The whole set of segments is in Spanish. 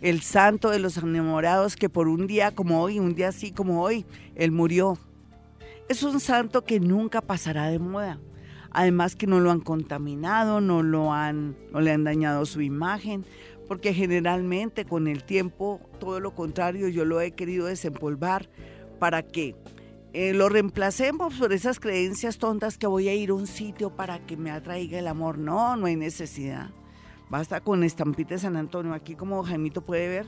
el santo de los enamorados que por un día como hoy, un día así como hoy, él murió. Es un santo que nunca pasará de moda. Además que no lo han contaminado, no lo han, no le han dañado su imagen, porque generalmente con el tiempo todo lo contrario yo lo he querido desempolvar para que eh, lo reemplacemos por esas creencias tontas que voy a ir a un sitio para que me atraiga el amor. No, no hay necesidad. Basta con estampitas de San Antonio. Aquí como Jaimito puede ver,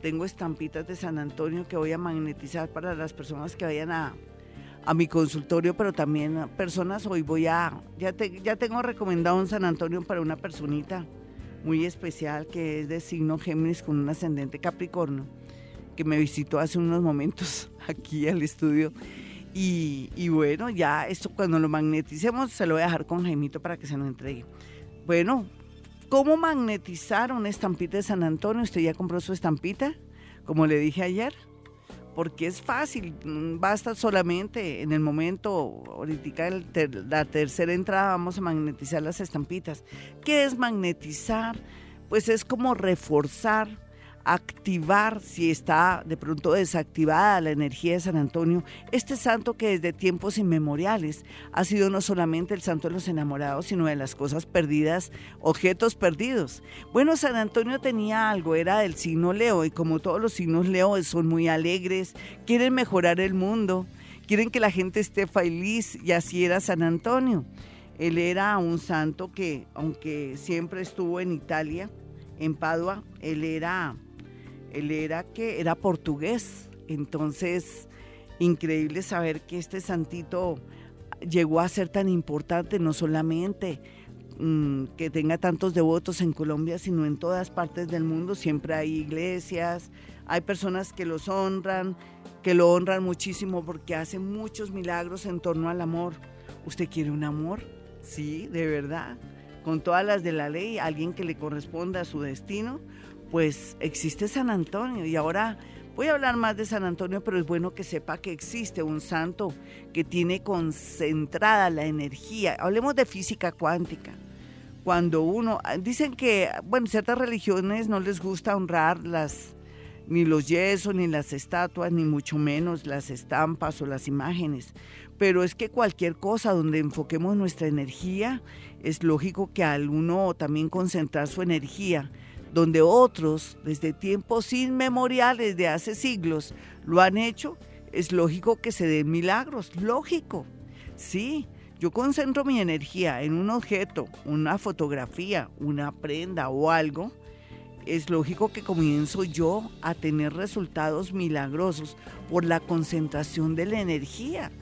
tengo estampitas de San Antonio que voy a magnetizar para las personas que vayan a, mi consultorio, pero también personas hoy voy a, ya, ya tengo recomendado un San Antonio para una personita muy especial que es de signo Géminis con un ascendente Capricornio, que me visitó hace unos momentos aquí al estudio. Y, y bueno, ya esto cuando lo magneticemos se lo voy a dejar con Jaimito para que se lo entregue. Bueno, ¿Cómo magnetizar una estampita de San Antonio? ¿Usted ya compró su estampita? Como le dije ayer. Porque es fácil, mm, basta solamente en el momento, ahorita la tercera entrada vamos a magnetizar las estampitas. ¿Qué es magnetizar? Pues es como reforzar activar, si está de pronto desactivada la energía de San Antonio, este santo que desde tiempos inmemoriales ha sido no solamente el santo de los enamorados, sino de las cosas perdidas, objetos perdidos. Bueno, San Antonio tenía algo, era del signo Leo, y como todos los signos Leo son muy alegres, quieren mejorar el mundo, quieren que la gente esté feliz, y así era San Antonio. Él era un santo que, aunque siempre estuvo en Italia, en Padua, él era él era que era portugués, entonces increíble saber que este santito llegó a ser tan importante, no solamente mm, que tenga tantos devotos en Colombia, sino en todas partes del mundo. Siempre hay iglesias, hay personas que los honran, que lo honran muchísimo porque hace muchos milagros en torno al amor. ¿Usted quiere un amor? Sí, de verdad. Con todas las de la ley, alguien que le corresponda a su destino pues existe San Antonio y ahora voy a hablar más de San Antonio, pero es bueno que sepa que existe un santo que tiene concentrada la energía. Hablemos de física cuántica. Cuando uno, dicen que, bueno, ciertas religiones no les gusta honrar las, ni los yesos, ni las estatuas, ni mucho menos las estampas o las imágenes. Pero es que cualquier cosa donde enfoquemos nuestra energía, es lógico que al uno también concentrar su energía donde otros desde tiempos inmemoriales de hace siglos lo han hecho, es lógico que se den milagros, lógico. Sí, yo concentro mi energía en un objeto, una fotografía, una prenda o algo, es lógico que comienzo yo a tener resultados milagrosos por la concentración de la energía.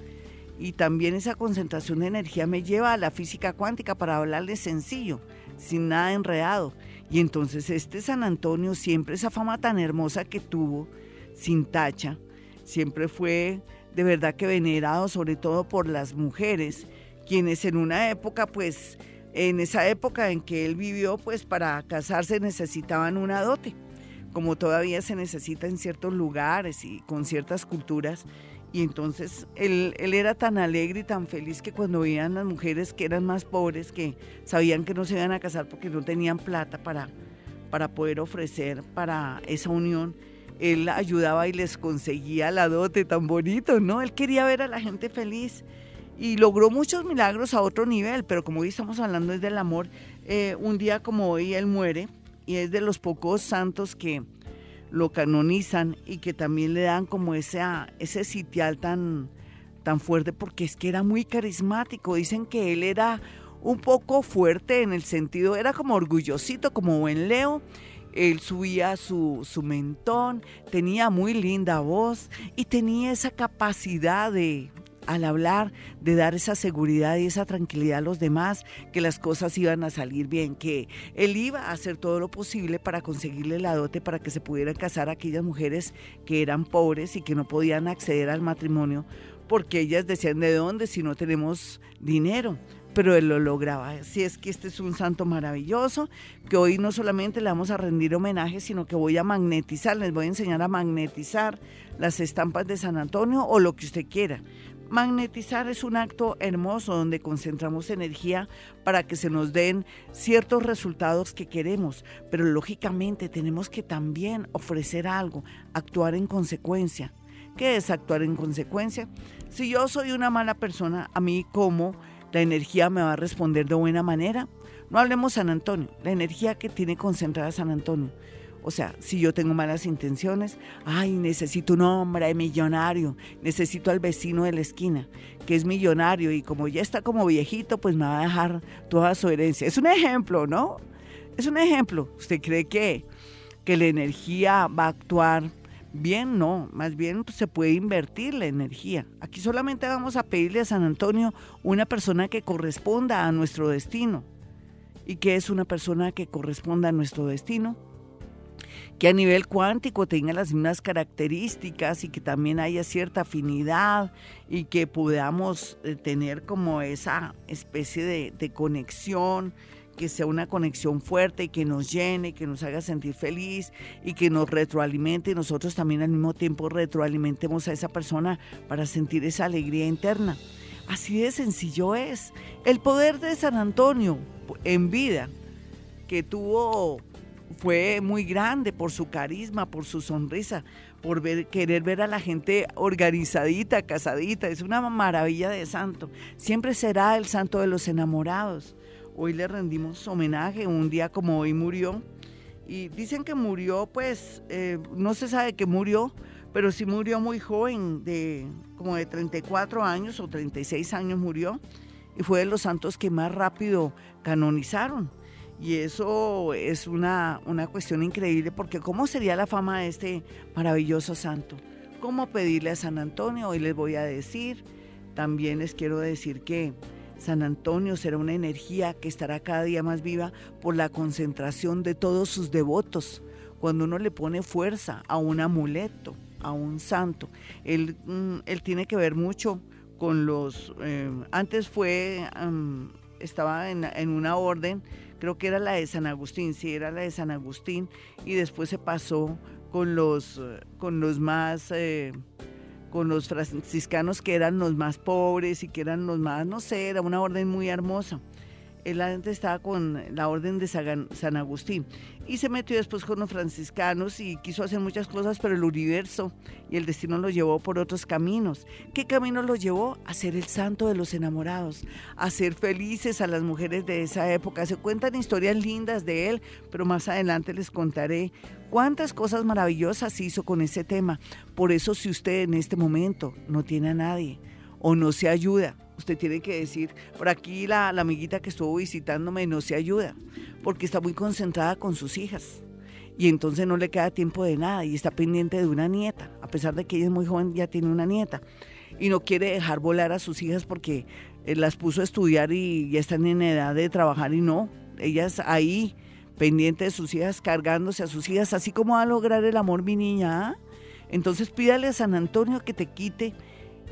Y también esa concentración de energía me lleva a la física cuántica para hablarle sencillo, sin nada enredado. Y entonces este San Antonio, siempre esa fama tan hermosa que tuvo, sin tacha, siempre fue de verdad que venerado, sobre todo por las mujeres, quienes en una época, pues, en esa época en que él vivió, pues para casarse necesitaban una dote, como todavía se necesita en ciertos lugares y con ciertas culturas. Y entonces él, era tan alegre y tan feliz que cuando veían las mujeres que eran más pobres, que sabían que no se iban a casar porque no tenían plata para, para poder ofrecer para esa unión, él ayudaba y les conseguía la dote tan bonito, ¿no? Él quería ver a la gente feliz y logró muchos milagros a otro nivel, pero como hoy estamos hablando es del amor, eh, un día como hoy él muere y es de los pocos santos que lo canonizan y que también le dan como ese, ese sitial tan, tan fuerte porque es que era muy carismático. Dicen que él era un poco fuerte en el sentido, era como orgullosito, como buen Leo. Él subía su, su mentón, tenía muy linda voz y tenía esa capacidad de al hablar, de dar esa seguridad y esa tranquilidad a los demás, que las cosas iban a salir bien, que él iba a hacer todo lo posible para conseguirle la dote para que se pudieran casar aquellas mujeres que eran pobres y que no podían acceder al matrimonio porque ellas decían de dónde si no tenemos dinero pero él lo lograba. Así es que este es un santo maravilloso, que hoy no solamente le vamos a rendir homenaje, sino que voy a magnetizar, les voy a enseñar a magnetizar las estampas de San Antonio o lo que usted quiera. Magnetizar es un acto hermoso donde concentramos energía para que se nos den ciertos resultados que queremos, pero lógicamente tenemos que también ofrecer algo, actuar en consecuencia. ¿Qué es actuar en consecuencia? Si yo soy una mala persona, a mí como la energía me va a responder de buena manera. No hablemos San Antonio, la energía que tiene concentrada San Antonio. O sea, si yo tengo malas intenciones, ay, necesito un hombre millonario, necesito al vecino de la esquina, que es millonario y como ya está como viejito, pues me va a dejar toda su herencia. Es un ejemplo, ¿no? Es un ejemplo. ¿Usted cree que, que la energía va a actuar Bien, no, más bien se puede invertir la energía. Aquí solamente vamos a pedirle a San Antonio una persona que corresponda a nuestro destino. ¿Y qué es una persona que corresponda a nuestro destino? Que a nivel cuántico tenga las mismas características y que también haya cierta afinidad y que podamos eh, tener como esa especie de, de conexión que sea una conexión fuerte y que nos llene, que nos haga sentir feliz y que nos retroalimente y nosotros también al mismo tiempo retroalimentemos a esa persona para sentir esa alegría interna. Así de sencillo es. El poder de San Antonio en vida que tuvo fue muy grande por su carisma, por su sonrisa, por querer ver a la gente organizadita, casadita. Es una maravilla de santo. Siempre será el santo de los enamorados. Hoy le rendimos homenaje, un día como hoy murió. Y dicen que murió, pues, eh, no se sabe que murió, pero sí murió muy joven, de como de 34 años o 36 años murió. Y fue de los santos que más rápido canonizaron. Y eso es una, una cuestión increíble, porque ¿cómo sería la fama de este maravilloso santo? ¿Cómo pedirle a San Antonio? Hoy les voy a decir. También les quiero decir que San Antonio será una energía que estará cada día más viva por la concentración de todos sus devotos. Cuando uno le pone fuerza a un amuleto, a un santo, él, mm, tiene que ver mucho con los... Eh, antes fue, estaba en, en, una orden, creo que era la de San Agustín, sí, era la de San Agustín, y después se pasó con los, con los más... Eh, con los franciscanos que eran los más pobres y que eran los más, no sé, era una orden muy hermosa. Él antes estaba con la orden de San Agustín y se metió después con los franciscanos y quiso hacer muchas cosas, pero el universo y el destino lo llevó por otros caminos. ¿Qué camino lo llevó? A ser el santo de los enamorados, a ser felices a las mujeres de esa época. Se cuentan historias lindas de él, pero más adelante les contaré cuántas cosas maravillosas hizo con ese tema. Por eso si usted en este momento no tiene a nadie o no se ayuda, usted tiene que decir, por aquí la, amiguita que estuvo visitándome no se ayuda, porque está muy concentrada con sus hijas. Y entonces no le queda tiempo de nada y está pendiente de una nieta, a pesar de que ella es muy joven, ya tiene una nieta. Y no quiere dejar volar a sus hijas porque eh, las puso a estudiar y ya están en edad de trabajar y no. Ellas ahí, pendiente de sus hijas, cargándose a sus hijas, así como va a lograr el amor mi niña. ¿ah? Entonces pídale a San Antonio que te quite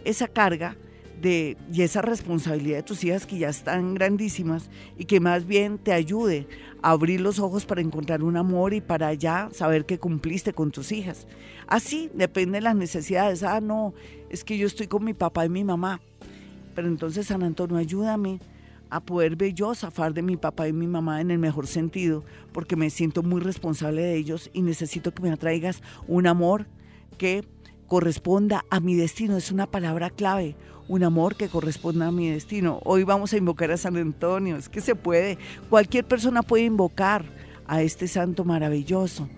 esa carga de, y esa responsabilidad de tus hijas que ya están grandísimas y que más bien te ayude a abrir los ojos para encontrar un amor y para ya saber que cumpliste con tus hijas. Así depende de las necesidades. Ah, no, es que yo estoy con mi papá y mi mamá. Pero entonces, San Antonio, ayúdame a poder yo zafar de mi papá y mi mamá en el mejor sentido, porque me siento muy responsable de ellos y necesito que me atraigas un amor que corresponda a mi destino. Es una palabra clave, un amor que corresponda a mi destino. Hoy vamos a invocar a San Antonio, es que se puede. Cualquier persona puede invocar a este santo maravilloso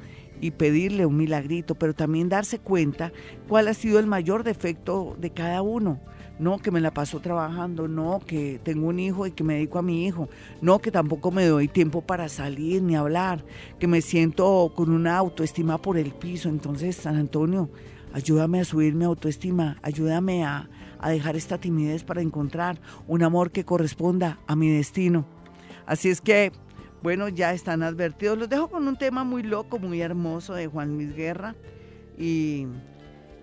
y pedirle un milagrito, pero también darse cuenta cuál ha sido el mayor defecto de cada uno. No que me la paso trabajando, no que tengo un hijo y que me dedico a mi hijo, no que tampoco me doy tiempo para salir ni hablar, que me siento con una autoestima por el piso. Entonces, San Antonio, ayúdame a subir mi autoestima, ayúdame a, a dejar esta timidez para encontrar un amor que corresponda a mi destino. Así es que, bueno, ya están advertidos. Los dejo con un tema muy loco, muy hermoso de Juan Luis Guerra y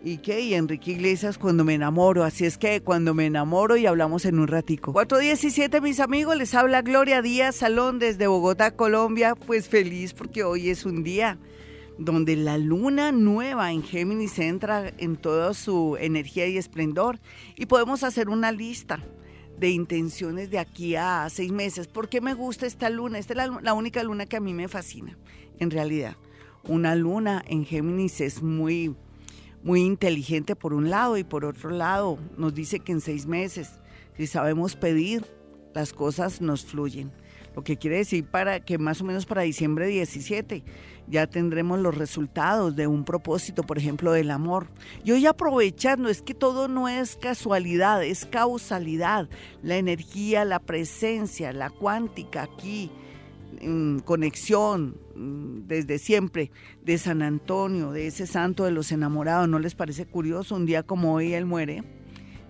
¿Y qué? Y Enrique Iglesias cuando me enamoro. Así es que cuando me enamoro y hablamos en un ratico. 417, mis amigos, les habla Gloria Díaz Salón desde Bogotá, Colombia. Pues feliz porque hoy es un día donde la luna nueva en Géminis entra en toda su energía y esplendor. Y podemos hacer una lista de intenciones de aquí a seis meses. ¿Por qué me gusta esta luna? Esta es la, única luna que a mí me fascina, en realidad. Una luna en Géminis es muy muy inteligente por un lado y por otro lado nos dice que en seis meses, si sabemos pedir, las cosas nos fluyen. Lo que quiere decir para que más o menos para diciembre 17 ya tendremos los resultados de un propósito, por ejemplo, del amor. Y hoy aprovechando, es que todo no es casualidad, es causalidad. La energía, la presencia, la cuántica aquí, conexión mm, desde siempre de San Antonio, de ese santo de los enamorados. ¿No les parece curioso? Un día como hoy él muere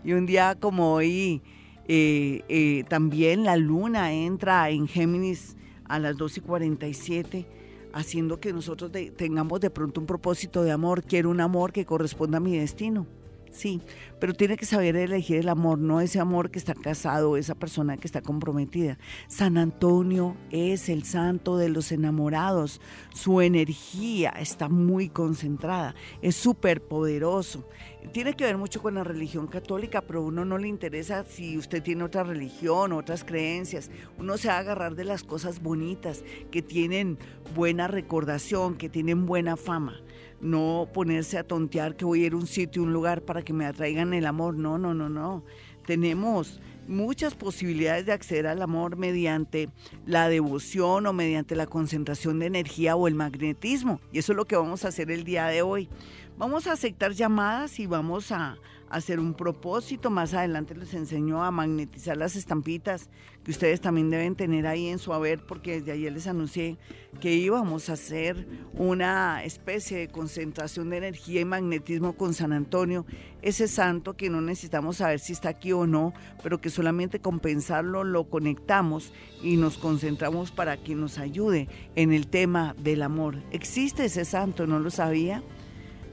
y un día como hoy eh, eh, también la luna entra en Géminis a las 2 y 47 haciendo que nosotros tengamos de pronto un propósito de amor. Quiero un amor que corresponda a mi destino sí, pero tiene que saber elegir el amor, no ese amor que está casado, esa persona que está comprometida. San Antonio es el santo de los enamorados, su energía está muy concentrada, es súper poderoso. Tiene que ver mucho con la religión católica, pero a uno no le interesa si usted tiene otra religión, otras creencias. Uno se va a agarrar de las cosas bonitas, que tienen buena recordación, que tienen buena fama no ponerse a tontear que voy a ir a un sitio, un lugar para que me atraigan el amor. No, no, no, no. Tenemos muchas posibilidades de acceder al amor mediante la devoción o mediante la concentración de energía o el magnetismo. Y eso es lo que vamos a hacer el día de hoy. Vamos a aceptar llamadas y vamos a, hacer un propósito. Más adelante les enseño a magnetizar las estampitas que ustedes también deben tener ahí en su haber, porque desde ayer les anuncié que íbamos a hacer una especie de concentración de energía y magnetismo con San Antonio, ese santo que no necesitamos saber si está aquí o no, pero que solamente con pensarlo lo conectamos y nos concentramos para que nos ayude en el tema del amor. ¿Existe ese santo? ¿No lo sabía?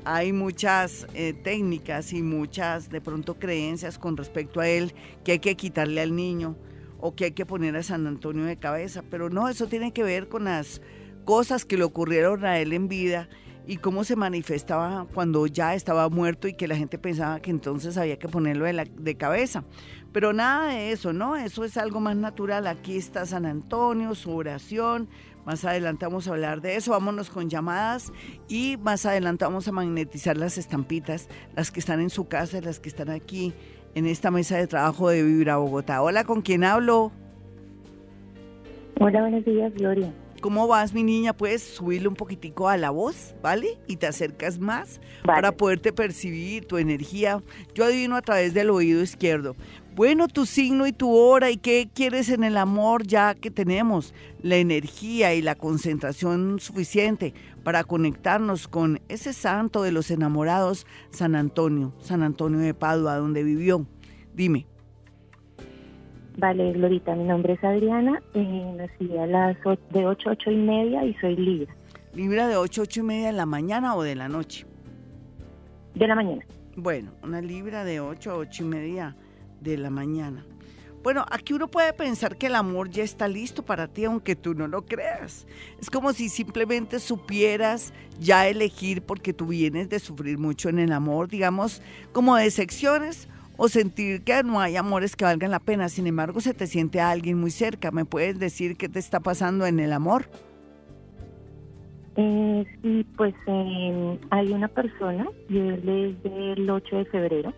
Hay muchas eh, técnicas y muchas de pronto creencias con respecto a él que hay que quitarle al niño o que hay que poner a San Antonio de cabeza, pero no, eso tiene que ver con las cosas que le ocurrieron a él en vida y cómo se manifestaba cuando ya estaba muerto y que la gente pensaba que entonces había que ponerlo de, de cabeza. Pero nada de eso, ¿no? Eso es algo más natural. Aquí está San Antonio, su oración, más adelante vamos a hablar de eso, vámonos con llamadas y más adelante vamos a magnetizar las estampitas, las que están en su casa, las que están aquí en esta mesa de trabajo de Vibra Bogotá. Hola, ¿con quién hablo? Hola, buenos días, Gloria. ¿Cómo vas, mi niña? Puedes subirle un poquitico a la voz, ¿vale? Y te acercas más para poderte percibir tu energía. Yo adivino a través del oído izquierdo. Bueno, tu signo y tu hora y qué quieres en el amor ya que tenemos la energía y la concentración suficiente para conectarnos con ese santo de los enamorados, San Antonio, San Antonio de Padua, donde vivió. Dime. Vale, Glorita, mi nombre es Adriana, eh, nací a las de 8, 8 y media y soy Libra. ¿Libra de 8, 8 y media de la mañana o de la noche? De la mañana. Bueno, una Libra de 8 a 8 y media de la mañana. Bueno, aquí uno puede pensar que el amor ya está listo para ti, aunque tú no lo creas. Es como si simplemente supieras ya elegir porque tú vienes de sufrir mucho en el amor, digamos, como de secciones o sentir que no hay amores que valgan la pena. Sin embargo, se te siente a alguien muy cerca. ¿Me puedes decir qué te está pasando en el amor? Eh, sí, pues eh, hay una persona, yo desde el 8 de febrero.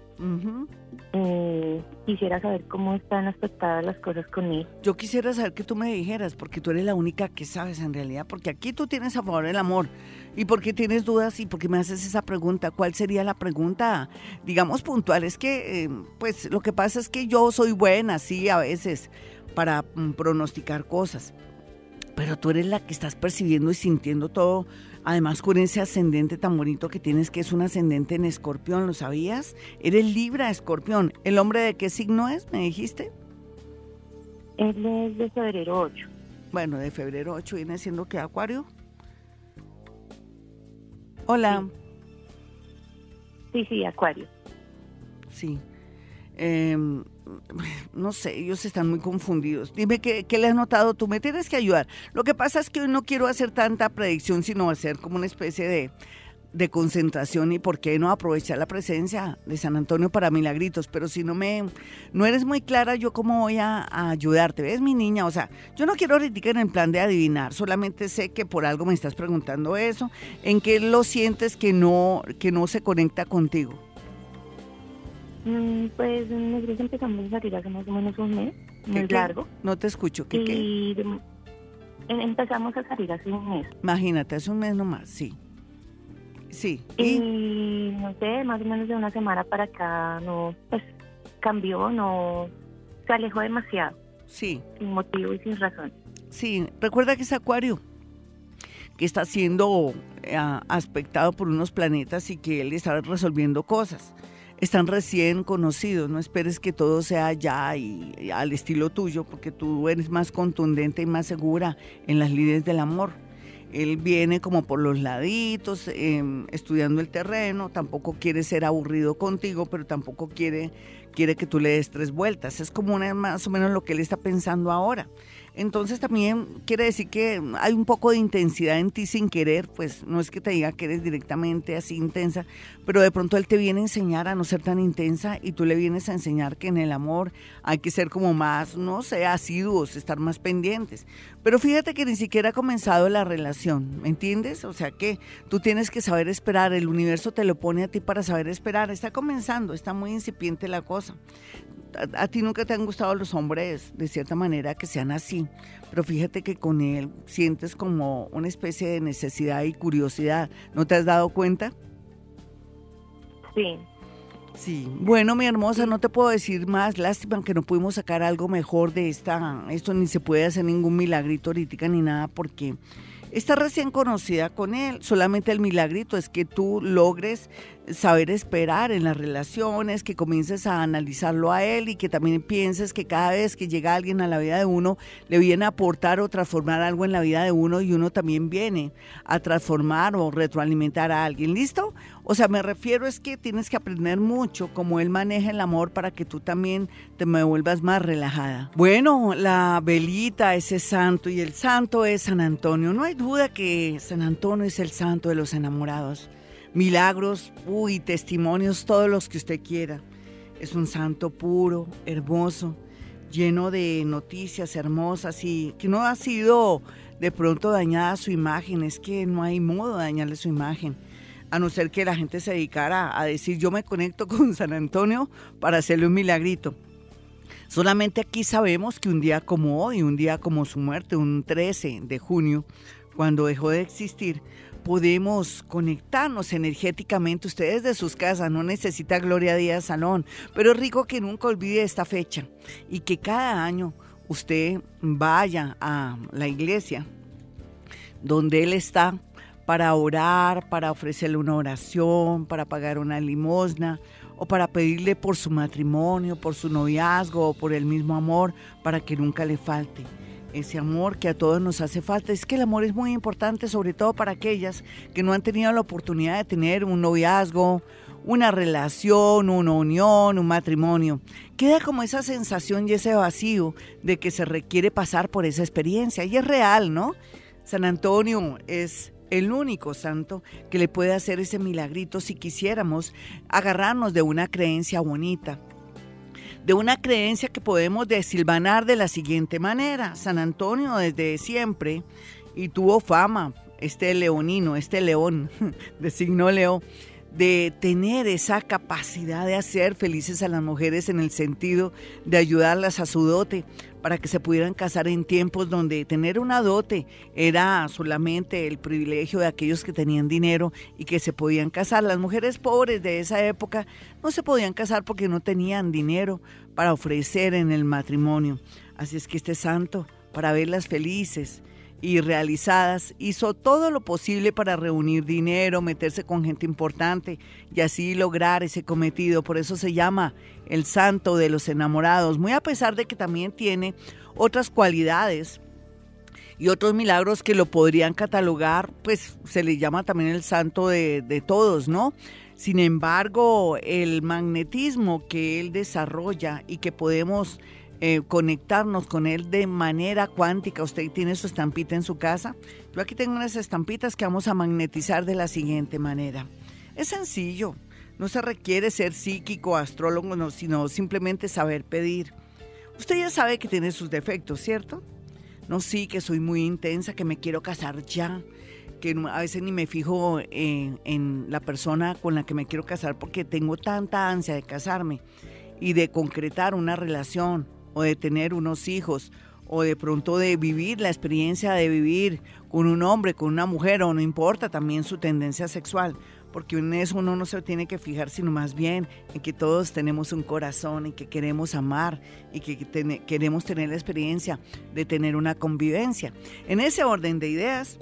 Eh, quisiera saber cómo están aspectadas las cosas con él. Yo quisiera saber que tú me dijeras, porque tú eres la única que sabes en realidad, porque aquí tú tienes a favor el amor. ¿Y por qué tienes dudas y por qué me haces esa pregunta? ¿Cuál sería la pregunta, digamos, puntual? Es que, eh, pues, lo que pasa es que yo soy buena, sí, a veces, para mm, pronosticar cosas. pero tú eres la que estás percibiendo y sintiendo todo, además con ese ascendente tan bonito que tienes, que es un ascendente en escorpión, ¿lo sabías? Eres Libra, escorpión. ¿El hombre de qué signo es, me dijiste? Él es de febrero 8. Bueno, de febrero 8 viene siendo que Acuario. Hola. Sí, sí, Acuario. Sí. Em, no sé, ellos están muy confundidos. Dime qué, qué le has notado tú, me tienes que ayudar. Lo que pasa es que hoy no quiero hacer tanta predicción, sino hacer como una especie de, de concentración y por qué no aprovechar la presencia de San Antonio para milagritos, pero si no me no eres muy clara yo cómo voy a, ayudarte, ¿ves mi niña? O sea, yo no quiero ahorita en el plan de adivinar, solamente sé que por algo me estás preguntando eso, en qué lo sientes que no que no se conecta contigo. Mm, pues nosotros empezamos a salir hace más o menos un mes, muy largo. No te escucho, ¿qué y empezamos a salir hace un mes. Imagínate, hace un mes nomás, sí. Sí. ¿Y? no sé, más o menos de una semana para acá no, pues cambió, no, se alejó demasiado. Sí. Sin motivo y sin razón. Sí, recuerda que es Acuario, que está siendo eh, aspectado por unos planetas y que él está resolviendo cosas. Están recién conocidos, no esperes que todo sea ya y al estilo tuyo, porque tú eres más contundente y más segura en las líderes del amor. Él viene como por los laditos, em, estudiando el terreno, tampoco quiere ser aburrido contigo, pero tampoco quiere, quiere que tú le des tres vueltas. Es como una, más o menos lo que él está pensando ahora. Entonces también quiere decir que hay un poco de intensidad en ti sin querer, pues no es que te diga que eres directamente así intensa, pero de pronto él te viene a enseñar a no ser tan intensa y tú le vienes a enseñar que en el amor hay que ser como más, no sé, asiduos, estar más pendientes. Pero fíjate que ni siquiera ha comenzado la relación, ¿me entiendes? O sea que tú tienes que saber esperar, el universo te lo pone a ti para saber esperar, está comenzando, está muy incipiente la cosa a, ti nunca te han gustado los hombres de cierta manera que sean así, pero fíjate que con él sientes como una especie de necesidad y curiosidad. ¿No te has dado cuenta? Sí. Sí, bueno, mi hermosa, no te puedo decir más. Lástima que no pudimos sacar algo mejor de esta. Esto ni se puede hacer ningún milagrito ahorita ni nada porque está recién conocida con él. Solamente el milagrito es que tú logres saber esperar en las relaciones, que comiences a analizarlo a él y que también pienses que cada vez que llega alguien a la vida de uno, le viene a aportar o transformar algo en la vida de uno y uno también viene a transformar o retroalimentar a alguien. ¿Listo? O sea, me refiero es que tienes que aprender mucho cómo él maneja el amor para que tú también te me vuelvas más relajada. Bueno, la velita, ese santo y el santo es San Antonio. No hay duda que San Antonio es el santo de los enamorados milagros, uy, testimonios, todos los que usted quiera. Es un santo puro, hermoso, lleno de noticias hermosas y que no ha sido de pronto dañada su imagen, es que no hay modo de dañarle su imagen, a no ser que la gente se dedicara a decir yo me conecto con San Antonio para hacerle un milagrito. Solamente aquí sabemos que un día como hoy, un día como su muerte, un 13 de junio, cuando dejó de existir, podemos conectarnos energéticamente. Ustedes de sus casas no necesita Gloria Díaz Salón, pero es rico que nunca olvide esta fecha y que cada año usted vaya a la iglesia donde Él está para orar, para ofrecerle una oración, para pagar una limosna o para pedirle por su matrimonio, por su noviazgo o por el mismo amor, para que nunca le falte ese amor que a todos nos hace falta. Es que el amor es muy importante, sobre todo para aquellas que no han tenido la oportunidad de tener un noviazgo, una relación, una unión, un matrimonio. Queda como esa sensación y ese vacío de que se requiere pasar por esa experiencia. Y es real, ¿no? San Antonio es el único santo que le puede hacer ese milagrito si quisiéramos agarrarnos de una creencia bonita de una creencia que podemos desilvanar de la siguiente manera. San Antonio desde siempre, y tuvo fama, este leonino, este león de signo Leo, de tener esa capacidad de hacer felices a las mujeres en el sentido de ayudarlas a su dote para que se pudieran casar en tiempos donde tener una dote era solamente el privilegio de aquellos que tenían dinero y que se podían casar. Las mujeres pobres de esa época no se podían casar porque no tenían dinero para ofrecer en el matrimonio. Así es que este santo, para verlas felices, y realizadas, hizo todo lo posible para reunir dinero, meterse con gente importante y así lograr ese cometido. Por eso se llama el santo de los enamorados, muy a pesar de que también tiene otras cualidades y otros milagros que lo podrían catalogar, pues se le llama también el santo de, de todos, ¿no? Sin embargo, el magnetismo que él desarrolla y que podemos eh, conectarnos con él de manera cuántica. Usted tiene su estampita en su casa. Yo aquí tengo unas estampitas que vamos a magnetizar de la siguiente manera. Es sencillo. No se requiere ser psíquico, astrólogo, sino simplemente saber pedir. Usted ya sabe que tiene sus defectos, ¿cierto? No, sí, que soy muy intensa, que me quiero casar ya, que a veces ni me fijo en, en la persona con la que me quiero casar porque tengo tanta ansia de casarme y de concretar una relación o de tener unos hijos o de pronto de vivir la experiencia de vivir con un hombre, con una mujer o no importa también su tendencia sexual, porque en eso uno no se tiene que fijar, sino más bien en que todos tenemos un corazón y que queremos amar y que queremos tener la experiencia de tener una convivencia. En ese orden de ideas,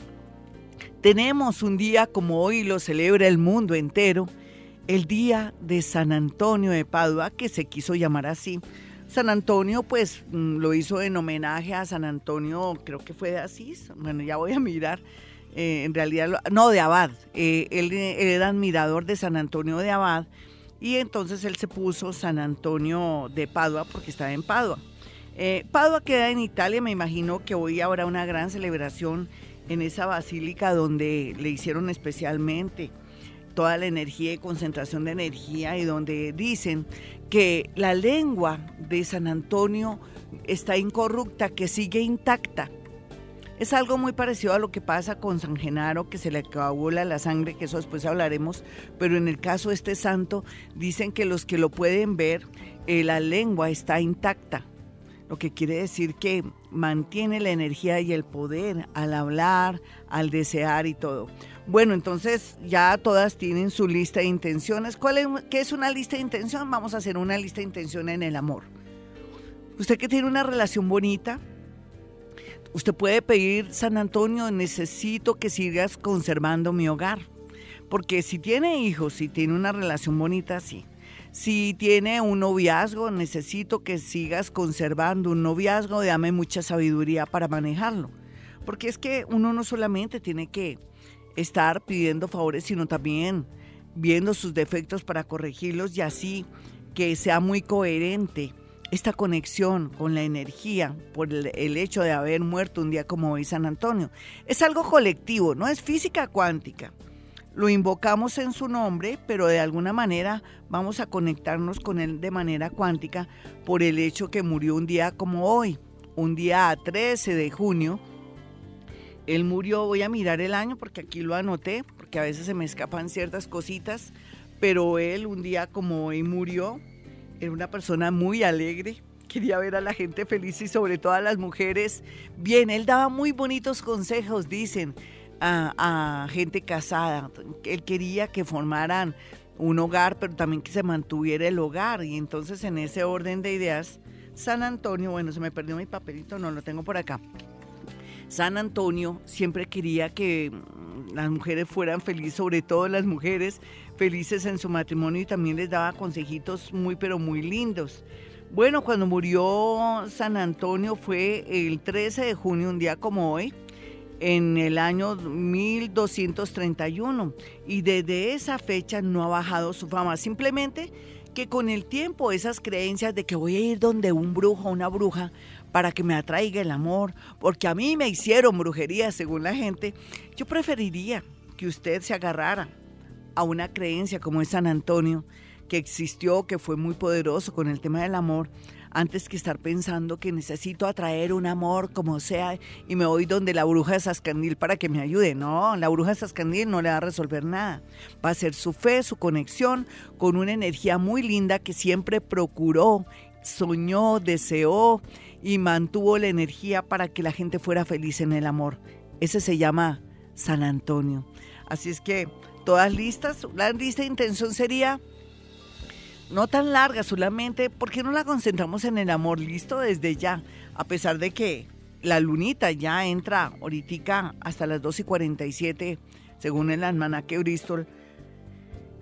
tenemos un día como hoy lo celebra el mundo entero, el día de San Antonio de Padua, que se quiso llamar así San Antonio, pues mm, lo hizo en homenaje a San Antonio, creo que fue de Asís, bueno, ya voy a mirar, eh, en realidad, no, de Abad, eh, él, era admirador de San Antonio de Abad y entonces él se puso San Antonio de Padua porque estaba en Padua. Eh, Padua queda en Italia, me imagino que hoy habrá una gran celebración en esa basílica donde le hicieron especialmente toda la energía y concentración de energía y donde dicen que la lengua de San Antonio está incorrupta, que sigue intacta. Es algo muy parecido a lo que pasa con San Genaro, que se le coagula la sangre, que eso después hablaremos, pero en el caso de este santo dicen que los que lo pueden ver, eh, la lengua está intacta, lo que quiere decir que mantiene la energía y el poder al hablar, al desear y todo. Bueno, entonces ya todas tienen su lista de intenciones. ¿Cuál es, ¿Qué es una lista de intención? Vamos a hacer una lista de intención en el amor. Usted que tiene una relación bonita, usted puede pedir, San Antonio, necesito que sigas conservando mi hogar. Porque si tiene hijos, si tiene una relación bonita, sí. Si tiene un noviazgo, necesito que sigas conservando un noviazgo, dame mucha sabiduría para manejarlo. Porque es que uno no solamente tiene que estar pidiendo favores, sino también viendo sus defectos para corregirlos y así que sea muy coherente esta conexión con la energía por el, hecho de haber muerto un día como hoy San Antonio. Es algo colectivo, no es física cuántica. Lo invocamos en su nombre, pero de alguna manera vamos a conectarnos con él de manera cuántica por el hecho que murió un día como hoy, un día 13 de junio él murió, voy a mirar el año porque aquí lo anoté, porque a veces se me escapan ciertas cositas, pero él un día como hoy murió, era una persona muy alegre, quería ver a la gente feliz y sobre todo a las mujeres bien. Él daba muy bonitos consejos, dicen, a, a gente casada. Él quería que formaran un hogar, pero también que se mantuviera el hogar. Y entonces en ese orden de ideas, San Antonio, bueno, se me perdió mi papelito, no lo tengo por acá. San Antonio siempre quería que mm, las mujeres fueran felices, sobre todo las mujeres felices en su matrimonio y también les daba consejitos muy pero muy lindos. Bueno, cuando murió San Antonio fue el 13 de junio, un día como hoy, en el año 1231 y desde esa fecha no ha bajado su fama, simplemente que con el tiempo esas creencias de que voy a ir donde un brujo una bruja para que me atraiga el amor, porque a mí me hicieron brujería según la gente, yo preferiría que usted se agarrara a una creencia como es San Antonio, que existió, que fue muy poderoso con el tema del amor, antes que estar pensando que necesito atraer un amor como sea y me voy donde la bruja de Sascandil para que me ayude. No, la bruja de Sascandil no le va a resolver nada. Va a ser su fe, su conexión con una energía muy linda que siempre procuró, soñó, deseó y mantuvo la energía para que la gente fuera feliz en el amor. Ese se llama San Antonio. Así es que todas listas, la lista de intención sería no tan larga solamente, ¿por qué no la concentramos en el amor listo desde ya? A pesar de que la lunita ya entra ahorita hasta las 2 y 47, según el almanaque Bristol,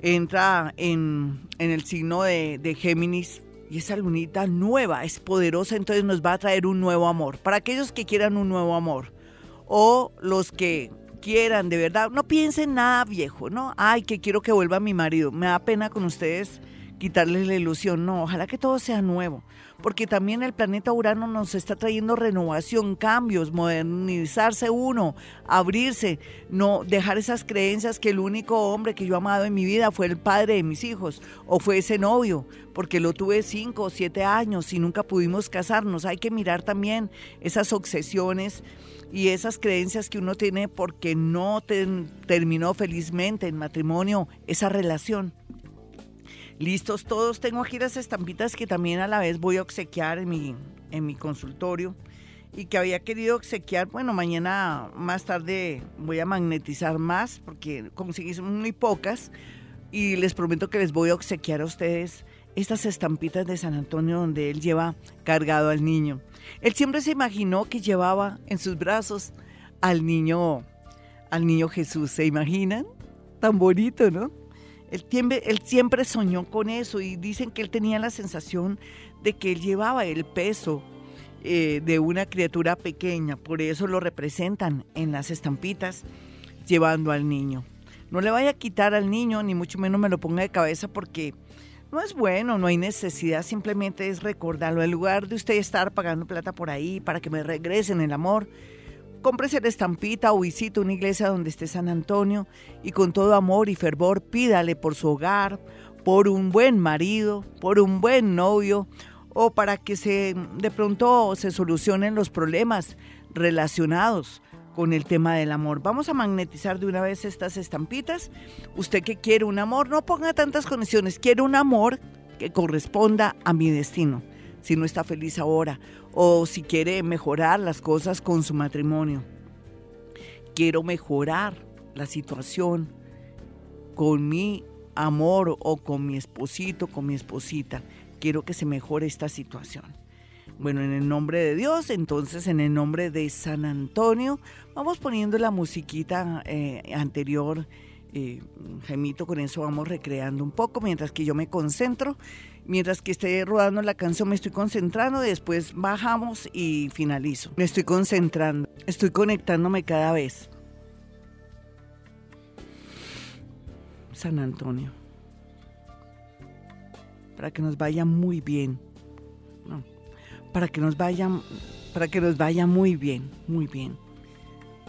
entra en, el signo de, de Géminis y esa lunita nueva es poderosa, entonces nos va a traer un nuevo amor. Para aquellos que quieran un nuevo amor o los que quieran de verdad, no piensen nada viejo, ¿no? Ay, que quiero que vuelva mi marido. Me da pena con ustedes quitarles la ilusión. No, ojalá que todo sea nuevo, porque también el planeta Urano nos está trayendo renovación, cambios, modernizarse uno, abrirse, no dejar esas creencias que el único hombre que yo he amado en mi vida fue el padre de mis hijos o fue ese novio, porque lo tuve cinco o siete años y nunca pudimos casarnos. Hay que mirar también esas obsesiones y esas creencias que uno tiene porque no terminó felizmente en matrimonio esa relación. Listos todos, tengo aquí las estampitas que también a la vez voy a obsequiar en mi, en mi consultorio y que había querido obsequiar, bueno, mañana más tarde voy a magnetizar más porque conseguí muy pocas y les prometo que les voy a obsequiar a ustedes estas estampitas de San Antonio donde él lleva cargado al niño. Él siempre se imaginó que llevaba en sus brazos al niño, al niño Jesús. ¿Se imaginan? Tan bonito, ¿no? Él, siempre soñó con eso y dicen que él tenía la sensación de que él llevaba el peso eh, de una criatura pequeña, por eso lo representan en las estampitas llevando al niño. No le vaya a quitar al niño, ni mucho menos me lo ponga de cabeza porque no es bueno, no hay necesidad, simplemente es recordarlo. En lugar de usted estar pagando plata por ahí para que me regresen el amor, cómprese la estampita o visite una iglesia donde esté San Antonio y con todo amor y fervor pídale por su hogar, por un buen marido, por un buen novio o para que se de pronto se solucionen los problemas relacionados con el tema del amor. Vamos a magnetizar de una vez estas estampitas. Usted que quiere un amor, no ponga tantas condiciones, quiere un amor que corresponda a mi destino, si no está feliz ahora, o si quiere mejorar las cosas con su matrimonio. Quiero mejorar la situación con mi amor o con mi esposito, con mi esposita. Quiero que se mejore esta situación. Bueno, en el nombre de Dios, entonces en el nombre de San Antonio, vamos poniendo la musiquita eh, anterior, eh, Gemito, con eso vamos recreando un poco mientras que yo me concentro. Mientras que esté rodando la canción me estoy concentrando, después bajamos y finalizo. Me estoy concentrando, estoy conectándome cada vez. San Antonio, para que nos vaya muy bien para que nos vaya, para que nos vaya muy bien, muy bien,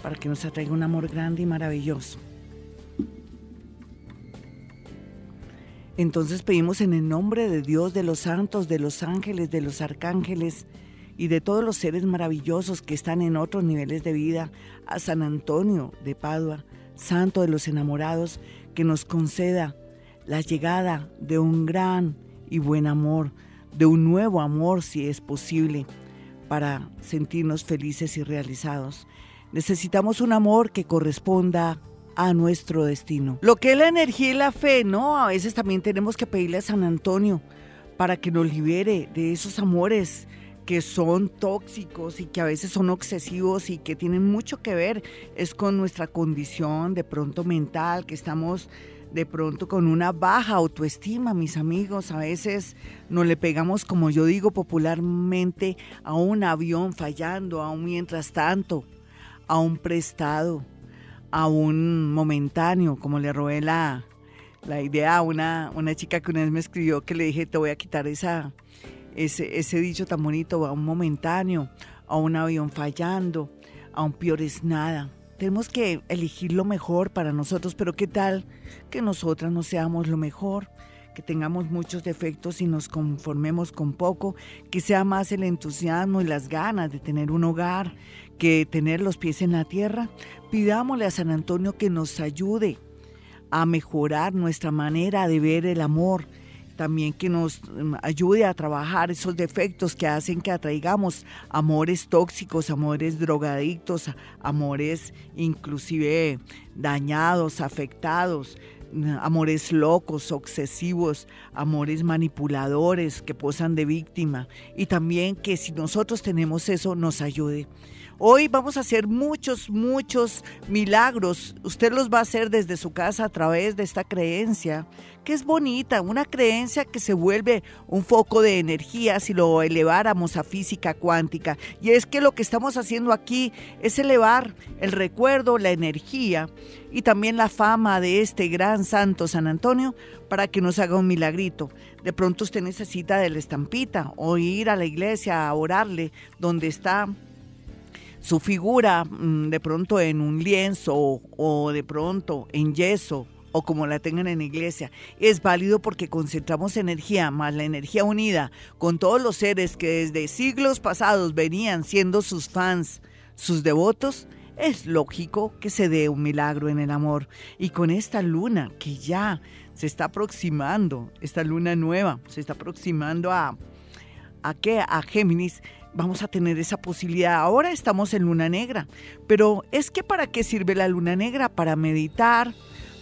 para que nos atraiga un amor grande y maravilloso. Entonces pedimos en el nombre de Dios, de los santos, de los ángeles, de los arcángeles y de todos los seres maravillosos que están en otros niveles de vida, a San Antonio de Padua, santo de los enamorados, que nos conceda la llegada de un gran y buen amor, de un nuevo amor si es posible para sentirnos felices y realizados. Necesitamos un amor que corresponda a nuestro destino. Lo que es la energía y la fe, ¿no? A veces también tenemos que pedirle a San Antonio para que nos libere de esos amores que son tóxicos y que a veces son obsesivos y que tienen mucho que ver es con nuestra condición de pronto mental, que estamos de pronto con una baja autoestima, mis amigos. A veces no le pegamos, como yo digo popularmente, a un avión fallando, a un mientras tanto, a un prestado, a un momentáneo, como le robé la, la idea a una, una chica que una vez me escribió que le dije, te voy a quitar esa, ese, ese dicho tan bonito, a un momentáneo, a un avión fallando, a un peor es nada tenemos que elegir lo mejor para nosotros, pero ¿qué tal que nosotras no seamos lo mejor? que tengamos muchos defectos y nos conformemos con poco, que sea más el entusiasmo y las ganas de tener un hogar que tener los pies en la tierra. Pidámosle a San Antonio que nos ayude a mejorar nuestra manera de ver el amor, también que nos mm, ayude a trabajar esos defectos que hacen que atraigamos amores tóxicos, amores drogadictos, amores inclusive dañados, afectados, amores locos, obsesivos, amores manipuladores que posan de víctima y también que si nosotros tenemos eso nos ayude. Hoy vamos a hacer muchos, muchos milagros. Usted los va a hacer desde su casa a través de esta creencia que es bonita, una creencia que se vuelve un foco de energía si lo eleváramos a física cuántica. Y es que lo que estamos haciendo aquí es elevar el recuerdo, la energía y también la fama de este gran santo San Antonio para que nos haga un milagrito. De pronto usted necesita de la estampita o ir a la iglesia a orarle donde está su figura mm, de pronto en un lienzo o de pronto en yeso o como la tengan en iglesia, es válido porque concentramos energía, más la energía unida con todos los seres que desde siglos pasados venían siendo sus fans, sus devotos, es lógico que se dé un milagro en el amor. Y con esta luna que ya se está aproximando, esta luna nueva, se está aproximando a, ¿a qué? A Géminis, vamos a tener esa posibilidad. Ahora estamos en luna negra, pero es que ¿para qué sirve la luna negra? Para meditar,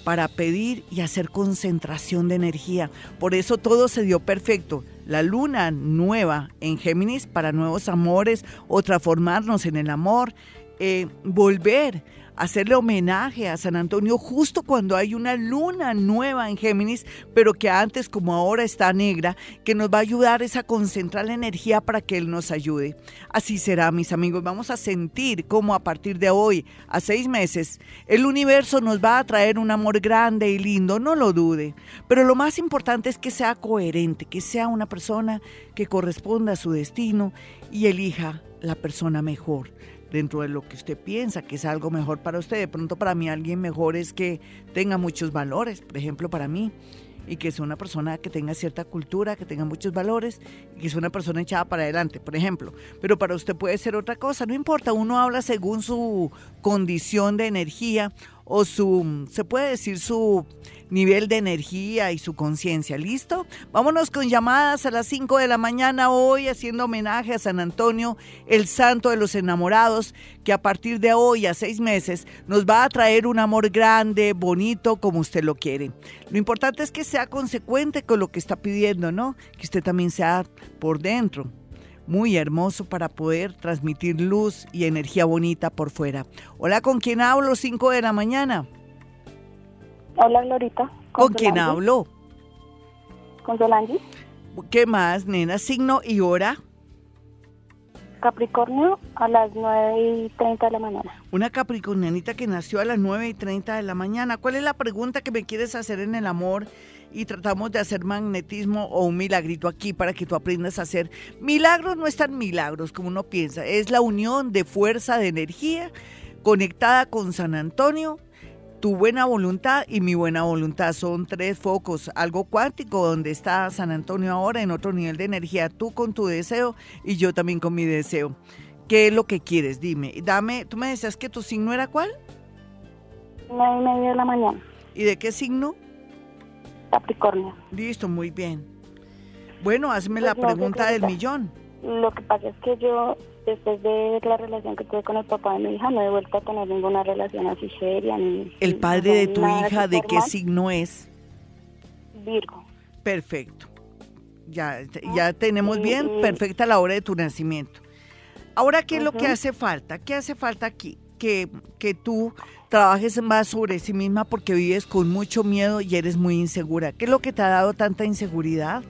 para pedir y hacer concentración de energía. Por eso todo se dio perfecto. La luna nueva en Géminis para nuevos amores o transformarnos en el amor, eh, volver hacerle homenaje a San Antonio justo cuando hay una luna nueva en Géminis, pero que antes como ahora está negra, que nos va a ayudar es a concentrar la energía para que Él nos ayude. Así será, mis amigos. Vamos a sentir cómo a partir de hoy, a seis meses, el universo nos va a traer un amor grande y lindo, no lo dude. Pero lo más importante es que sea coherente, que sea una persona que corresponda a su destino y elija la persona mejor dentro de lo que usted piensa que es algo mejor para usted. De pronto para mí alguien mejor es que tenga muchos valores, por ejemplo para mí, y que sea una persona que tenga cierta cultura, que tenga muchos valores, y que sea una persona echada para adelante, por ejemplo. Pero para usted puede ser otra cosa, no importa, uno habla según su condición de energía o su, se puede decir su nivel de energía y su conciencia. ¿Listo? Vámonos con llamadas a las 5 de la mañana hoy haciendo homenaje a San Antonio, el santo de los enamorados, que a partir de hoy a seis meses nos va a traer un amor grande, bonito, como usted lo quiere. Lo importante es que sea consecuente con lo que está pidiendo, ¿no? Que usted también sea por dentro muy hermoso para poder transmitir luz y energía bonita por fuera. Hola, ¿con quién hablo? 5 de la mañana. Hola, Glorita. ¿Con, quién hablo? Con Solange. ¿Qué más, nena? ¿Signo y hora? Capricornio a las 9 y 30 de la mañana. Una capricornianita que nació a las 9 y 30 de la mañana. ¿Cuál es la pregunta que me quieres hacer en el amor? Y tratamos de hacer magnetismo o un milagrito aquí para que tú aprendas a hacer. Milagros no están milagros como uno piensa. Es la unión de fuerza, de energía conectada con San Antonio tu buena voluntad y mi buena voluntad son tres focos, algo cuántico donde está San Antonio ahora en otro nivel de energía, tú con tu deseo y yo también con mi deseo. ¿Qué es lo que quieres? Dime, dame, tú me decías que tu signo era cuál? Nueve y media de la mañana. ¿Y de qué signo? Capricornio. Listo, muy bien. Bueno, hazme la pues pregunta del millón. Lo que pasa es que yo después de la relación que tuve con el papá de mi hija, no he vuelto a tener ninguna relación así seria. Ni, ¿El padre de tu hija de qué signo es? Virgo. Perfecto. Ya, ya tenemos bien perfecta la hora de tu nacimiento. Ahora, ¿qué es lo que hace falta? ¿Qué hace falta aquí? Que, que tú trabajes más sobre sí misma porque vives con mucho miedo y eres muy insegura. ¿Qué es lo que te ha dado tanta inseguridad?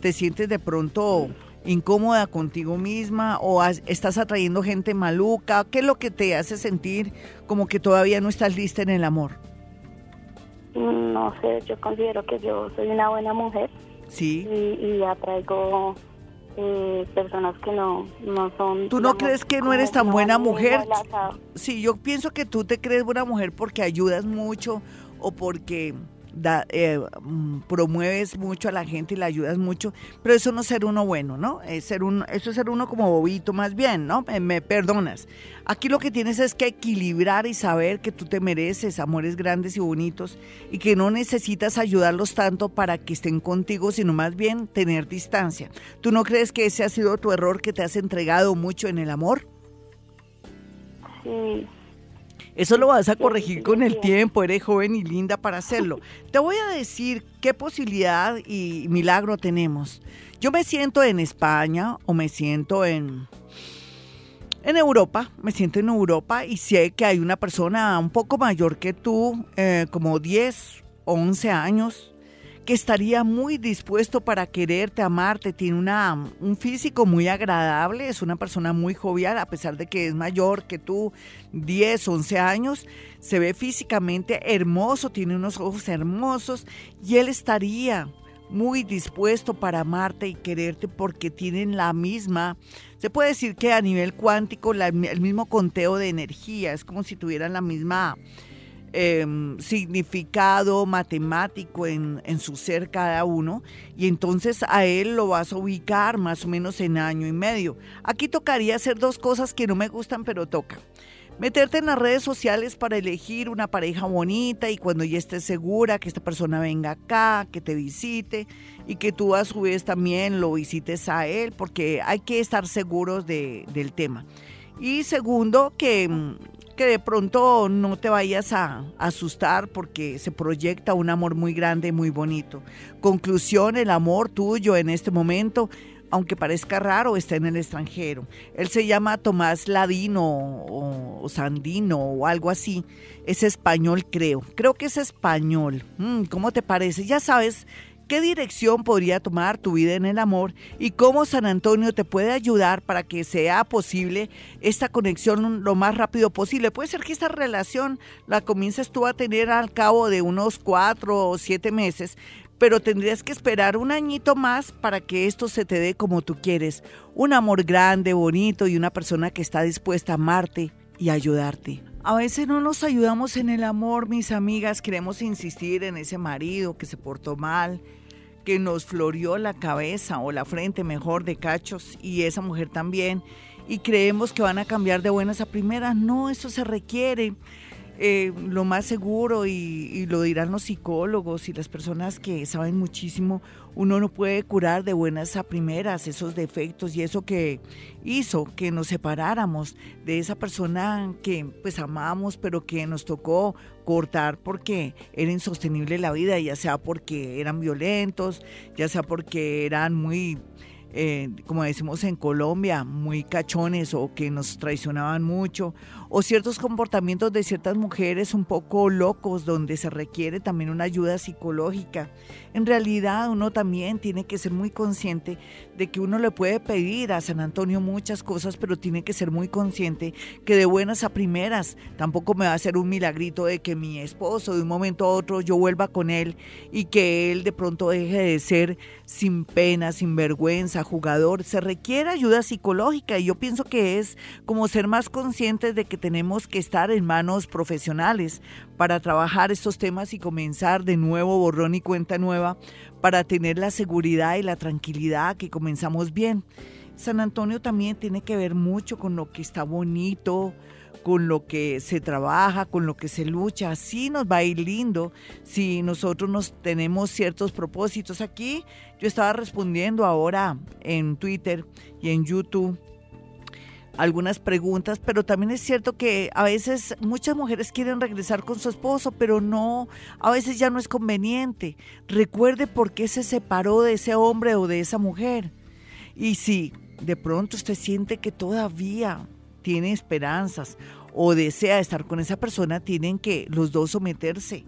¿Te sientes de pronto incómoda contigo misma o estás atrayendo gente maluca? ¿Qué es lo que te hace sentir como que todavía no estás lista en el amor? No sé, yo considero que yo soy una buena mujer. Sí. Y, atraigo eh, personas que no, no son... ¿Tú no crees que no eres tan buena mujer? Sí, yo pienso que tú te crees buena mujer porque ayudas mucho o porque eh, mm, promueves mucho a la gente y la ayudas mucho, pero eso no es ser uno bueno, ¿no? Es ser un, eso es ser uno como bobito más bien, ¿no? Me, perdonas. Aquí lo que tienes es que equilibrar y saber que tú te mereces amores grandes y bonitos y que no necesitas ayudarlos tanto para que estén contigo, sino más bien tener distancia. ¿Tú no crees que ese ha sido tu error que te has entregado mucho en el amor? Sí. Eso lo vas a corregir con el tiempo, eres joven y linda para hacerlo. Te voy a decir qué posibilidad y milagro tenemos. Yo me siento en España o me siento en en Europa, me siento en Europa y sé que hay una persona un poco mayor que tú, eh, como 10 o 11 años, que estaría muy dispuesto para quererte, amarte, tiene una, un físico muy agradable, es una persona muy jovial, a pesar de que es mayor que tú, 10, 11 años, se ve físicamente hermoso, tiene unos ojos hermosos y él estaría muy dispuesto para amarte y quererte porque tienen la misma, se puede decir que a nivel cuántico, el mismo conteo de energía, es como si tuvieran la misma em, significado matemático en, en su ser cada uno y entonces a él lo vas a ubicar más o menos en año y medio. Aquí tocaría hacer dos cosas que no me gustan pero toca meterte en las redes sociales para elegir una pareja bonita y cuando ya estés segura que esta persona venga acá, que te visite y que tú a su vez también lo visites a él, porque hay que estar seguros de, del tema. Y segundo, que, que de pronto no te vayas a asustar porque se proyecta un amor muy grande, muy bonito. Conclusión, el amor tuyo en este momento aunque parezca raro, está en el extranjero. Él se llama Tomás Ladino o, Sandino o algo así. Es español, creo. Creo que es español. Mm, ¿Cómo te parece? Ya sabes qué dirección podría tomar tu vida en el amor y cómo San Antonio te puede ayudar para que sea posible esta conexión lo más rápido posible. Puede ser que esta relación la comiences tú a tener al cabo de unos cuatro o siete meses, pero tendrías que esperar un añito más para que esto se te dé como tú quieres. Un amor grande, bonito y una persona que está dispuesta a amarte y ayudarte. A veces no nos ayudamos en el amor, mis amigas, queremos insistir en ese marido que se portó mal, que nos florió la cabeza o la frente mejor de cachos y esa mujer también y creemos que van a cambiar de buenas a primeras. No, eso se requiere eh, lo más seguro y, lo dirán los psicólogos y las personas que saben muchísimo, uno no puede curar de buenas a primeras esos defectos y eso que hizo que nos separáramos de esa persona que pues amamos pero que nos tocó cortar porque era insostenible la vida, ya sea porque eran violentos, ya sea porque eran muy eh, como decimos en Colombia, muy cachones o que nos traicionaban mucho, o ciertos comportamientos de ciertas mujeres un poco locos donde se requiere también una ayuda psicológica. En realidad uno también tiene que ser muy consciente de que uno le puede pedir a San Antonio muchas cosas, pero tiene que ser muy consciente que de buenas a primeras tampoco me va a hacer un milagrito de que mi esposo de un momento a otro yo vuelva con él y que él de pronto deje de ser sin pena, sin vergüenza, jugador. Se requiere ayuda psicológica y yo pienso que es como ser más conscientes de que tenemos que estar en manos profesionales para trabajar estos temas y comenzar de nuevo borrón y cuenta nueva para tener la seguridad y la tranquilidad que comenzamos bien. San Antonio también tiene que ver mucho con lo que está bonito, con lo que se trabaja, con lo que se lucha. Así nos va a ir lindo si nosotros nos tenemos ciertos propósitos. Aquí yo estaba respondiendo ahora en Twitter y en YouTube algunas preguntas, pero también es cierto que a veces muchas mujeres quieren regresar con su esposo, pero no, a veces ya no es conveniente. Recuerde por qué se separó de ese hombre o de esa mujer. Y si de pronto usted siente que todavía tiene esperanzas o desea estar con esa persona, tienen que los dos someterse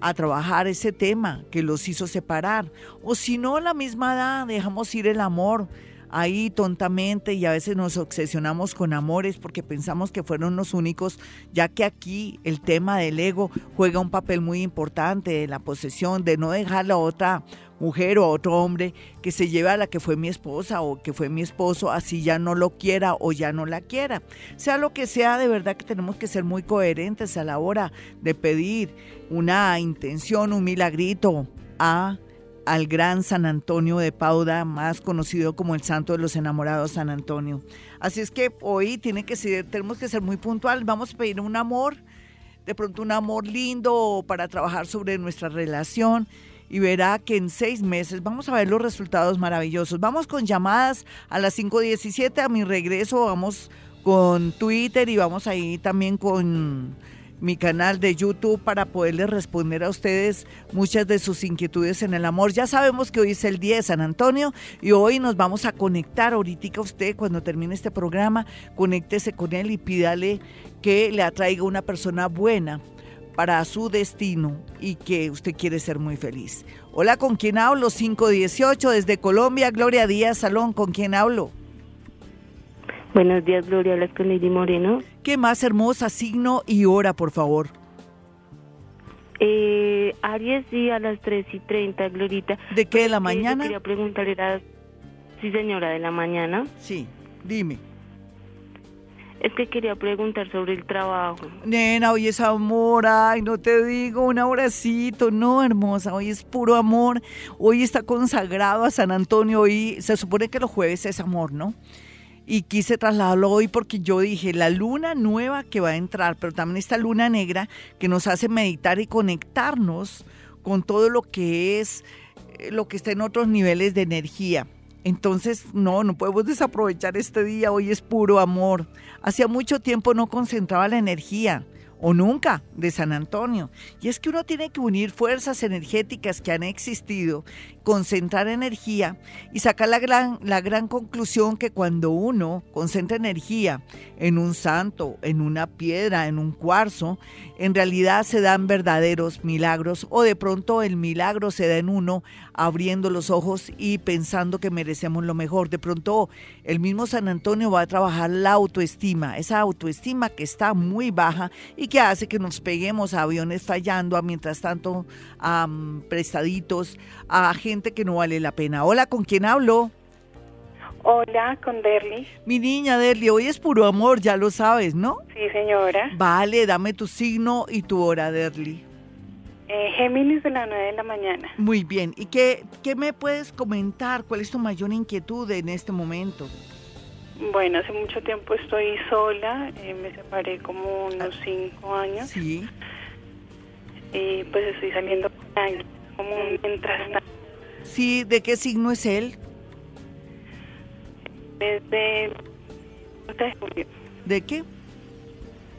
a trabajar ese tema que los hizo separar. O si no, a la misma edad dejamos ir el amor ahí tontamente y a veces nos obsesionamos con amores porque pensamos que fueron los únicos, ya que aquí el tema del ego juega un papel muy importante, de la posesión, de no dejar a otra mujer o a otro hombre que se lleve a la que fue mi esposa o que fue mi esposo, así ya no lo quiera o ya no la quiera. Sea lo que sea, de verdad que tenemos que ser muy coherentes a la hora de pedir una intención, un milagrito a al gran San Antonio de Pauda, más conocido como el Santo de los Enamorados San Antonio. Así es que hoy tiene que ser, tenemos que ser muy puntual, vamos a pedir un amor, de pronto un amor lindo para trabajar sobre nuestra relación y verá que en seis meses vamos a ver los resultados maravillosos. Vamos con llamadas a las 5.17, a mi regreso vamos con Twitter y vamos ahí también con mi canal de YouTube para poderles responder a ustedes muchas de sus inquietudes en el amor. Ya sabemos que hoy es el día de San Antonio y hoy nos vamos a conectar ahorita usted cuando termine este programa, conéctese con él y pídale que le atraiga una persona buena para su destino y que usted quiere ser muy feliz. Hola, ¿con quién hablo? 518 desde Colombia, Gloria Díaz Salón, ¿con quién hablo? Buenos días, Gloria, hablas con Lady Moreno. ¿Qué más hermosa signo y hora, por favor? Eh, Aries, sí, a las 3 y 30, Glorita. ¿De qué, de la mañana? quería preguntar, era... Sí, señora, de la mañana. Sí, dime. Es que quería preguntar sobre el trabajo. Nena, hoy es amor, ay, no te digo, un abracito, no, hermosa, hoy es puro amor, hoy está consagrado a San Antonio, hoy se supone que los jueves es amor, ¿no? Y quise trasladarlo hoy porque yo dije, la luna nueva que va a entrar, pero también esta luna negra que nos hace meditar y conectarnos con todo lo que es, eh, lo que está en otros niveles de energía. Entonces, no, no podemos desaprovechar este día, hoy es puro amor. Hacía mucho tiempo no concentraba la energía o nunca de San Antonio. Y es que uno tiene que unir fuerzas energéticas que han existido, concentrar energía y sacar la gran, la gran conclusión que cuando uno concentra energía en un santo, en una piedra, en un cuarzo, en realidad se dan verdaderos milagros o de pronto el milagro se da en uno abriendo los ojos y pensando que merecemos lo mejor. De pronto el mismo San Antonio va a trabajar la autoestima, esa autoestima que está muy baja y que hace que nos peguemos a aviones fallando, a mientras tanto a prestaditos, a gente que no vale la pena. Hola, ¿con quién hablo? Hola, con Derly. Mi niña Derly, hoy es puro amor, ya lo sabes, ¿no? Sí, señora. Vale, dame tu signo y tu hora, Derly. Eh, Géminis de la 9 de la mañana. Muy bien. ¿Y qué, qué me puedes comentar? ¿Cuál es tu mayor inquietud en este momento? Bueno, hace mucho tiempo estoy sola, eh, me separé como unos cinco años. Sí. Y pues estoy saliendo con alguien, como mientras tanto. Sí, ¿de qué signo es él? Desde el 11 de julio. ¿De qué?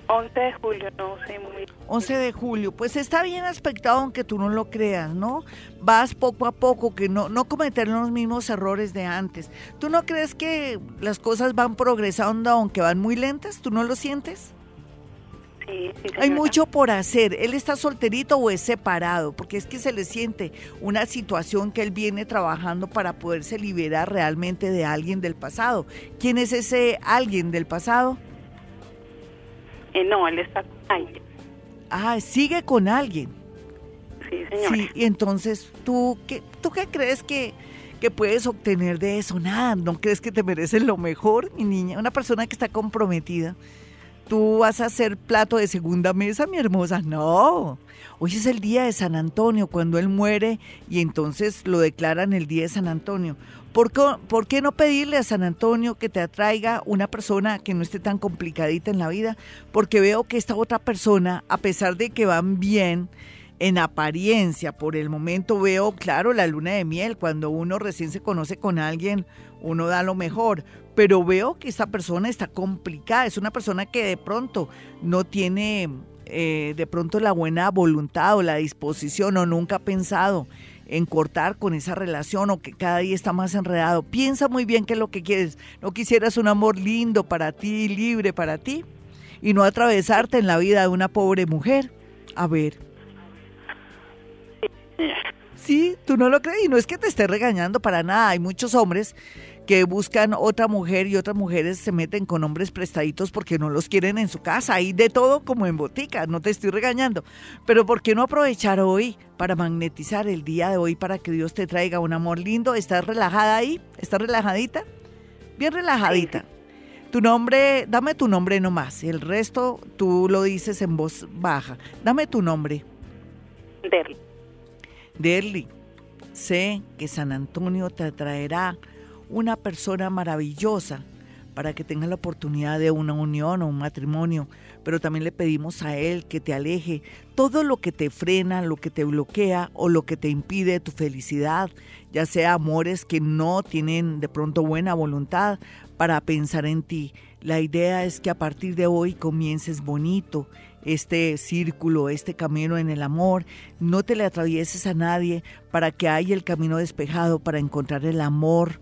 11 de julio, no sé muy 11 de julio, pues está bien aspectado aunque tú no lo creas, ¿no? Vas poco a poco, que no, no cometer los mismos errores de antes. ¿Tú no crees que las cosas van progresando aunque van muy lentas? ¿Tú no lo sientes? Sí, sí, Hay mucho por hacer. ¿Él está solterito o es separado? Porque es que se le siente una situación que él viene trabajando para poderse liberar realmente de alguien del pasado. ¿Quién es ese alguien del pasado? Eh, no, él está con alguien. Ah, sigue con alguien. Sí, señora. Sí, y entonces, ¿tú qué, ¿tú qué crees que, que puedes obtener de eso? Nada, ¿no crees que te mereces lo mejor, mi niña? Una persona que está comprometida. ¿Tú vas a ser plato de segunda mesa, mi hermosa? No. Hoy es el día de San Antonio, cuando él muere y entonces lo declaran el día de San Antonio. ¿Por qué, ¿Por qué no pedirle a San Antonio que te atraiga una persona que no esté tan complicadita en la vida? Porque veo que esta otra persona, a pesar de que van bien, en apariencia, por el momento veo, claro, la luna de miel, cuando uno recién se conoce con alguien, uno da lo mejor, pero veo que esta persona está complicada, es una persona que de pronto no tiene eh, de pronto la buena voluntad o la disposición o nunca ha pensado en cortar con esa relación o que cada día está más enredado. Piensa muy bien qué es lo que quieres. No quisieras un amor lindo para ti, libre para ti, y no atravesarte en la vida de una pobre mujer. A ver. Sí, tú no lo crees y no es que te esté regañando para nada. Hay muchos hombres que buscan otra mujer y otras mujeres se meten con hombres prestaditos porque no los quieren en su casa. Hay de todo como en botica, no te estoy regañando. Pero ¿por qué no aprovechar hoy para magnetizar el día de hoy para que Dios te traiga un amor lindo? ¿Estás relajada ahí? ¿Estás relajadita? Bien relajadita. Tu nombre, dame tu nombre nomás. El resto tú lo dices en voz baja. Dame tu nombre. Derly. Derly, sé que San Antonio te traerá una persona maravillosa para que tengas la oportunidad de una unión o un matrimonio, pero también le pedimos a Él que te aleje todo lo que te frena, lo que te bloquea o lo que te impide tu felicidad, ya sea amores que no tienen de pronto buena voluntad para pensar en ti. La idea es que a partir de hoy comiences bonito este círculo, este camino en el amor. No te le atravieses a nadie para que haya el camino despejado para encontrar el amor,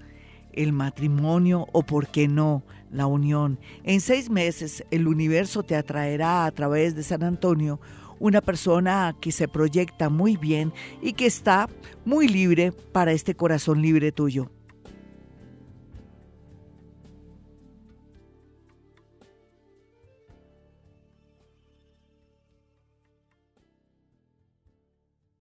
el matrimonio o, por qué no, la unión. En seis meses el universo te atraerá a través de San Antonio una persona que se proyecta muy bien y que está muy libre para este corazón libre tuyo.